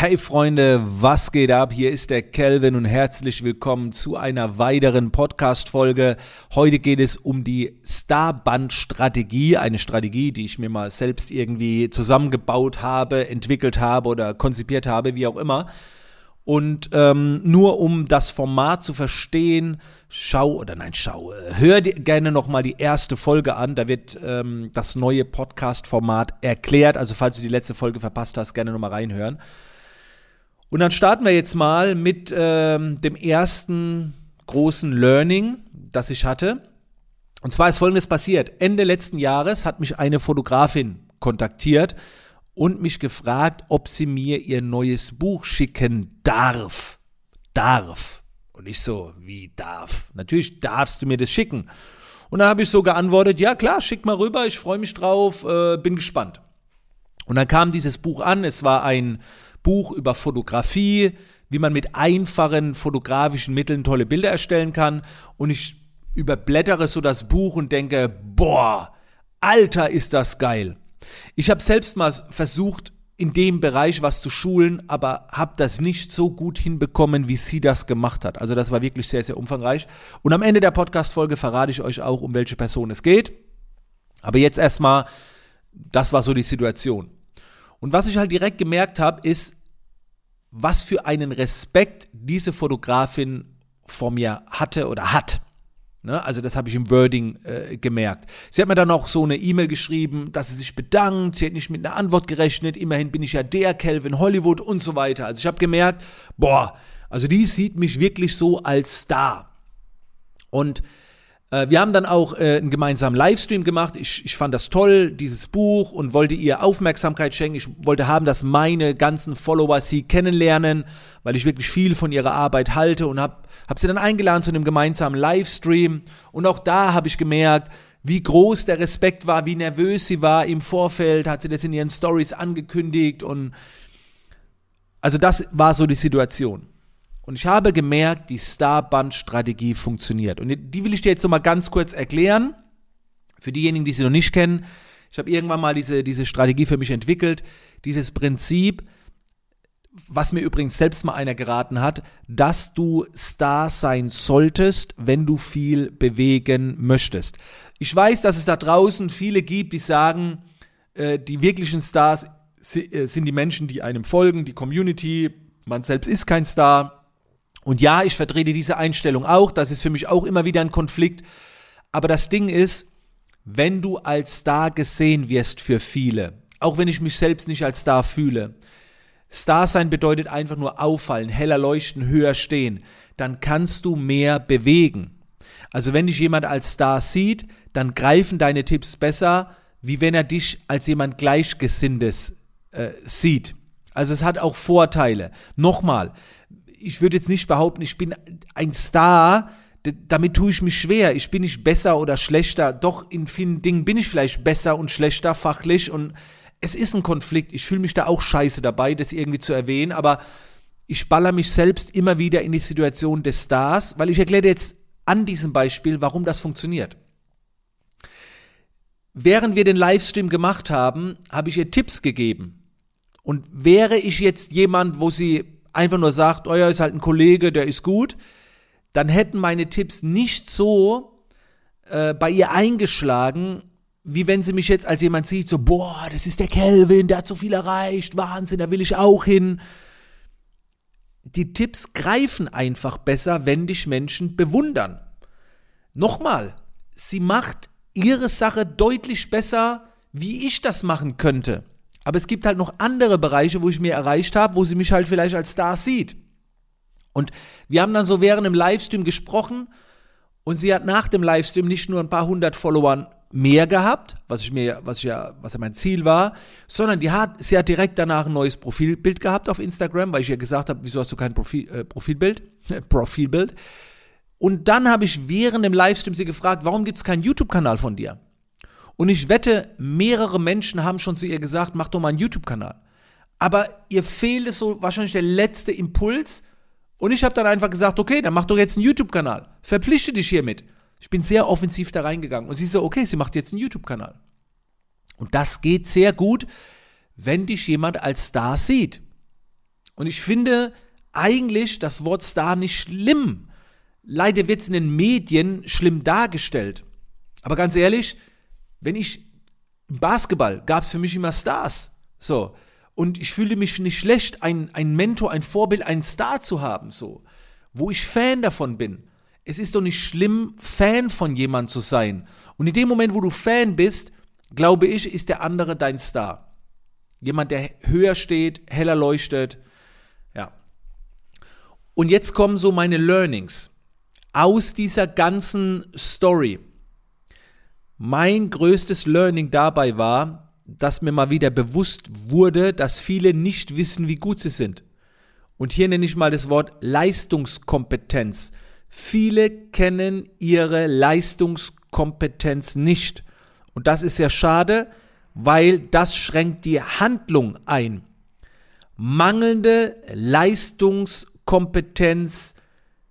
Hey Freunde, was geht ab? Hier ist der Kelvin und herzlich willkommen zu einer weiteren Podcast-Folge. Heute geht es um die Starband-Strategie, eine Strategie, die ich mir mal selbst irgendwie zusammengebaut habe, entwickelt habe oder konzipiert habe, wie auch immer. Und ähm, nur um das Format zu verstehen, schau oder nein, schau, hör dir gerne nochmal die erste Folge an. Da wird ähm, das neue Podcast-Format erklärt. Also falls du die letzte Folge verpasst hast, gerne nochmal reinhören. Und dann starten wir jetzt mal mit ähm, dem ersten großen Learning, das ich hatte. Und zwar ist Folgendes passiert. Ende letzten Jahres hat mich eine Fotografin kontaktiert und mich gefragt, ob sie mir ihr neues Buch schicken darf. Darf. Und ich so, wie darf? Natürlich darfst du mir das schicken. Und dann habe ich so geantwortet, ja klar, schick mal rüber, ich freue mich drauf, äh, bin gespannt. Und dann kam dieses Buch an, es war ein Buch über Fotografie, wie man mit einfachen fotografischen Mitteln tolle Bilder erstellen kann. Und ich überblättere so das Buch und denke, boah, Alter, ist das geil. Ich habe selbst mal versucht, in dem Bereich was zu schulen, aber habe das nicht so gut hinbekommen, wie sie das gemacht hat. Also das war wirklich sehr, sehr umfangreich. Und am Ende der Podcast-Folge verrate ich euch auch, um welche Person es geht. Aber jetzt erstmal, das war so die Situation. Und was ich halt direkt gemerkt habe, ist, was für einen Respekt diese Fotografin vor mir hatte oder hat. Ne, also das habe ich im Wording äh, gemerkt. Sie hat mir dann auch so eine E-Mail geschrieben, dass sie sich bedankt, sie hat nicht mit einer Antwort gerechnet, immerhin bin ich ja der Calvin Hollywood und so weiter. Also ich habe gemerkt, boah, also die sieht mich wirklich so als Star. Und wir haben dann auch äh, einen gemeinsamen Livestream gemacht. Ich, ich fand das toll, dieses Buch, und wollte ihr Aufmerksamkeit schenken. Ich wollte haben, dass meine ganzen Follower sie kennenlernen, weil ich wirklich viel von ihrer Arbeit halte und habe hab sie dann eingeladen zu einem gemeinsamen Livestream. Und auch da habe ich gemerkt, wie groß der Respekt war, wie nervös sie war im Vorfeld, hat sie das in ihren Stories angekündigt und also das war so die Situation. Und ich habe gemerkt, die Starband-Strategie funktioniert. Und die will ich dir jetzt nochmal ganz kurz erklären. Für diejenigen, die sie noch nicht kennen. Ich habe irgendwann mal diese, diese Strategie für mich entwickelt. Dieses Prinzip, was mir übrigens selbst mal einer geraten hat, dass du Star sein solltest, wenn du viel bewegen möchtest. Ich weiß, dass es da draußen viele gibt, die sagen, äh, die wirklichen Stars äh, sind die Menschen, die einem folgen, die Community. Man selbst ist kein Star. Und ja, ich vertrete diese Einstellung auch, das ist für mich auch immer wieder ein Konflikt. Aber das Ding ist, wenn du als Star gesehen wirst für viele, auch wenn ich mich selbst nicht als Star fühle, Star sein bedeutet einfach nur auffallen, heller leuchten, höher stehen, dann kannst du mehr bewegen. Also wenn dich jemand als Star sieht, dann greifen deine Tipps besser, wie wenn er dich als jemand Gleichgesinntes äh, sieht. Also es hat auch Vorteile. Nochmal, ich würde jetzt nicht behaupten, ich bin ein Star, damit tue ich mich schwer. Ich bin nicht besser oder schlechter. Doch in vielen Dingen bin ich vielleicht besser und schlechter fachlich und es ist ein Konflikt. Ich fühle mich da auch scheiße dabei, das irgendwie zu erwähnen, aber ich baller mich selbst immer wieder in die Situation des Stars, weil ich erkläre jetzt an diesem Beispiel, warum das funktioniert. Während wir den Livestream gemacht haben, habe ich ihr Tipps gegeben. Und wäre ich jetzt jemand, wo sie einfach nur sagt, euer oh ist halt ein Kollege, der ist gut, dann hätten meine Tipps nicht so äh, bei ihr eingeschlagen, wie wenn sie mich jetzt als jemand sieht, so, boah, das ist der Kelvin, der hat so viel erreicht, Wahnsinn, da will ich auch hin. Die Tipps greifen einfach besser, wenn dich Menschen bewundern. Nochmal, sie macht ihre Sache deutlich besser, wie ich das machen könnte. Aber es gibt halt noch andere Bereiche, wo ich mir erreicht habe, wo sie mich halt vielleicht als Star sieht. Und wir haben dann so während dem Livestream gesprochen und sie hat nach dem Livestream nicht nur ein paar hundert Followern mehr gehabt, was ich mir, was ich ja, was ja mein Ziel war, sondern die hat, sie hat direkt danach ein neues Profilbild gehabt auf Instagram, weil ich ihr gesagt habe, wieso hast du kein Profil, äh, Profilbild? Profilbild. Und dann habe ich während dem Livestream sie gefragt, warum gibt es keinen YouTube-Kanal von dir? Und ich wette, mehrere Menschen haben schon zu ihr gesagt, mach doch mal einen YouTube-Kanal. Aber ihr fehlt es so wahrscheinlich der letzte Impuls. Und ich habe dann einfach gesagt, okay, dann mach doch jetzt einen YouTube-Kanal. Verpflichte dich hiermit. Ich bin sehr offensiv da reingegangen. Und sie so, okay, sie macht jetzt einen YouTube-Kanal. Und das geht sehr gut, wenn dich jemand als Star sieht. Und ich finde eigentlich das Wort Star nicht schlimm. Leider wird es in den Medien schlimm dargestellt. Aber ganz ehrlich, wenn ich im Basketball gab es für mich immer Stars. So. Und ich fühlte mich nicht schlecht, ein, ein Mentor, ein Vorbild, einen Star zu haben, so. Wo ich Fan davon bin. Es ist doch nicht schlimm, Fan von jemand zu sein. Und in dem Moment, wo du Fan bist, glaube ich, ist der andere dein Star. Jemand, der höher steht, heller leuchtet. Ja. Und jetzt kommen so meine Learnings aus dieser ganzen Story. Mein größtes Learning dabei war, dass mir mal wieder bewusst wurde, dass viele nicht wissen, wie gut sie sind. Und hier nenne ich mal das Wort Leistungskompetenz. Viele kennen ihre Leistungskompetenz nicht. Und das ist sehr schade, weil das schränkt die Handlung ein. Mangelnde Leistungskompetenz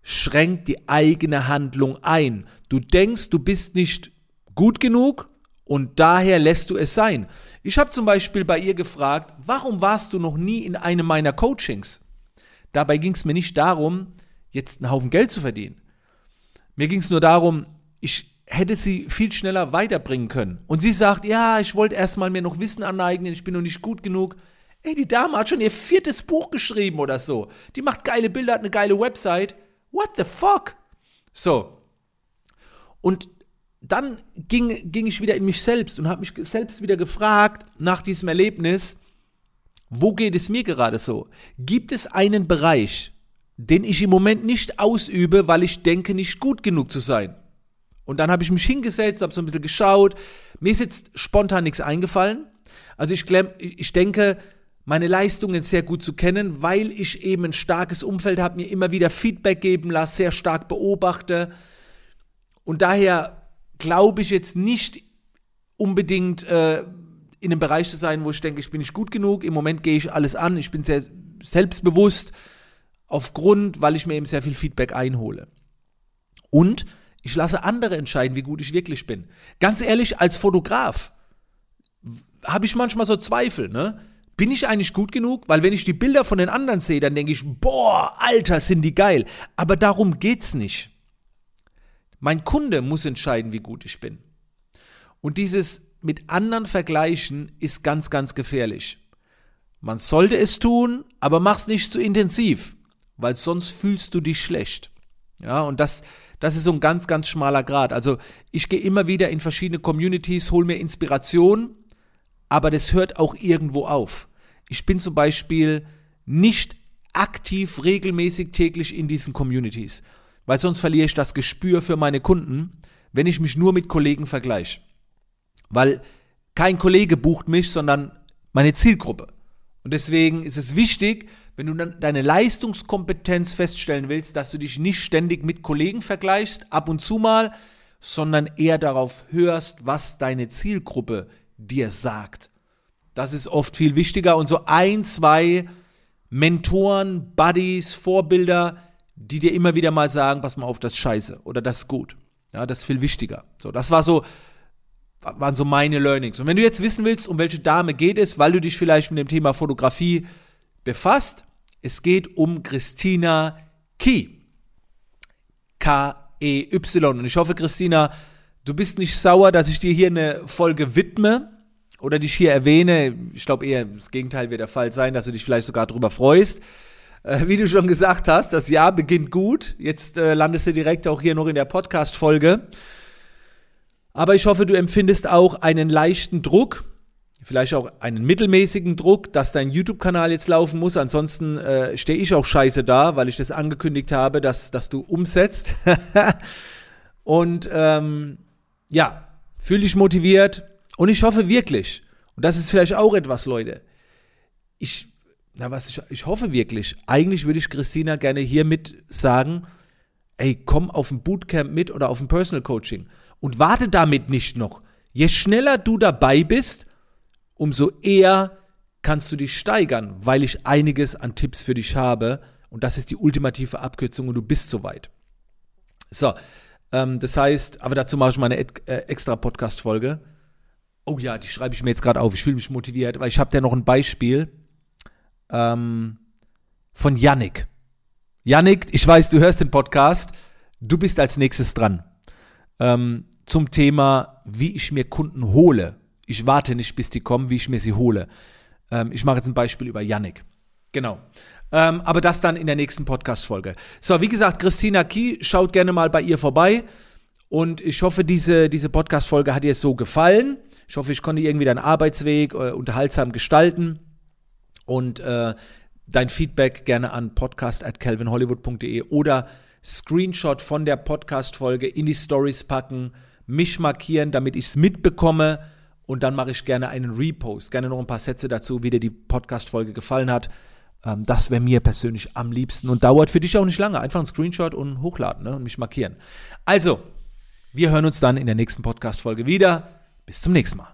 schränkt die eigene Handlung ein. Du denkst, du bist nicht gut genug und daher lässt du es sein. Ich habe zum Beispiel bei ihr gefragt, warum warst du noch nie in einem meiner Coachings? Dabei ging es mir nicht darum, jetzt einen Haufen Geld zu verdienen. Mir ging es nur darum, ich hätte sie viel schneller weiterbringen können. Und sie sagt, ja, ich wollte erstmal mir noch Wissen aneignen, ich bin noch nicht gut genug. Ey, die Dame hat schon ihr viertes Buch geschrieben oder so. Die macht geile Bilder, hat eine geile Website. What the fuck? So. Und dann ging, ging ich wieder in mich selbst und habe mich selbst wieder gefragt nach diesem Erlebnis, wo geht es mir gerade so? Gibt es einen Bereich, den ich im Moment nicht ausübe, weil ich denke, nicht gut genug zu sein. Und dann habe ich mich hingesetzt, habe so ein bisschen geschaut. Mir ist jetzt spontan nichts eingefallen. Also ich, ich denke, meine Leistungen sehr gut zu kennen, weil ich eben ein starkes Umfeld habe, mir immer wieder Feedback geben lasse, sehr stark beobachte. Und daher glaube ich jetzt nicht unbedingt äh, in einem Bereich zu sein, wo ich denke, ich bin nicht gut genug. Im Moment gehe ich alles an, ich bin sehr selbstbewusst aufgrund, weil ich mir eben sehr viel Feedback einhole. Und ich lasse andere entscheiden, wie gut ich wirklich bin. Ganz ehrlich, als Fotograf habe ich manchmal so Zweifel, ne? Bin ich eigentlich gut genug? Weil wenn ich die Bilder von den anderen sehe, dann denke ich, boah, Alter, sind die geil. Aber darum geht's nicht. Mein Kunde muss entscheiden, wie gut ich bin. Und dieses mit anderen vergleichen ist ganz, ganz gefährlich. Man sollte es tun, aber mach's nicht zu intensiv weil sonst fühlst du dich schlecht. Ja, und das, das ist so ein ganz, ganz schmaler Grad. Also ich gehe immer wieder in verschiedene Communities, hole mir Inspiration, aber das hört auch irgendwo auf. Ich bin zum Beispiel nicht aktiv regelmäßig täglich in diesen Communities, weil sonst verliere ich das Gespür für meine Kunden, wenn ich mich nur mit Kollegen vergleiche. Weil kein Kollege bucht mich, sondern meine Zielgruppe. Und deswegen ist es wichtig, wenn du dann deine Leistungskompetenz feststellen willst, dass du dich nicht ständig mit Kollegen vergleichst, ab und zu mal, sondern eher darauf hörst, was deine Zielgruppe dir sagt. Das ist oft viel wichtiger und so ein, zwei Mentoren, Buddies, Vorbilder, die dir immer wieder mal sagen, pass mal auf, das ist scheiße oder das ist gut. Ja, das ist viel wichtiger. So, das war so, waren so meine Learnings. Und wenn du jetzt wissen willst, um welche Dame geht es, weil du dich vielleicht mit dem Thema Fotografie befasst, es geht um Christina Key. K-E-Y. Und ich hoffe, Christina, du bist nicht sauer, dass ich dir hier eine Folge widme oder dich hier erwähne. Ich glaube eher, das Gegenteil wird der Fall sein, dass du dich vielleicht sogar darüber freust. Äh, wie du schon gesagt hast, das Jahr beginnt gut. Jetzt äh, landest du direkt auch hier noch in der Podcast-Folge. Aber ich hoffe, du empfindest auch einen leichten Druck, vielleicht auch einen mittelmäßigen Druck, dass dein YouTube-Kanal jetzt laufen muss. Ansonsten äh, stehe ich auch scheiße da, weil ich das angekündigt habe, dass, dass du umsetzt. und ähm, ja, fühl dich motiviert. Und ich hoffe wirklich, und das ist vielleicht auch etwas, Leute, ich, na was, ich, ich hoffe wirklich, eigentlich würde ich Christina gerne hiermit sagen, ey, komm auf ein Bootcamp mit oder auf ein Personal Coaching und warte damit nicht noch. Je schneller du dabei bist, umso eher kannst du dich steigern, weil ich einiges an Tipps für dich habe. Und das ist die ultimative Abkürzung und du bist soweit. So, ähm, das heißt, aber dazu mache ich mal eine äh, extra Podcast-Folge. Oh ja, die schreibe ich mir jetzt gerade auf. Ich fühle mich motiviert, weil ich habe da noch ein Beispiel. Ähm, von Yannick. Yannick, ich weiß, du hörst den Podcast. Du bist als nächstes dran. Ähm, zum Thema, wie ich mir Kunden hole. Ich warte nicht, bis die kommen, wie ich mir sie hole. Ähm, ich mache jetzt ein Beispiel über Yannick. Genau. Ähm, aber das dann in der nächsten Podcast-Folge. So, wie gesagt, Christina Kie, schaut gerne mal bei ihr vorbei. Und ich hoffe, diese, diese Podcast-Folge hat dir so gefallen. Ich hoffe, ich konnte irgendwie deinen Arbeitsweg äh, unterhaltsam gestalten. Und äh, dein Feedback gerne an podcast.calvinhollywood.de oder Screenshot von der Podcast-Folge in die Stories packen, mich markieren, damit ich es mitbekomme. Und dann mache ich gerne einen Repost, gerne noch ein paar Sätze dazu, wie dir die Podcast-Folge gefallen hat. Ähm, das wäre mir persönlich am liebsten und dauert für dich auch nicht lange. Einfach ein Screenshot und hochladen ne, und mich markieren. Also, wir hören uns dann in der nächsten Podcast-Folge wieder. Bis zum nächsten Mal.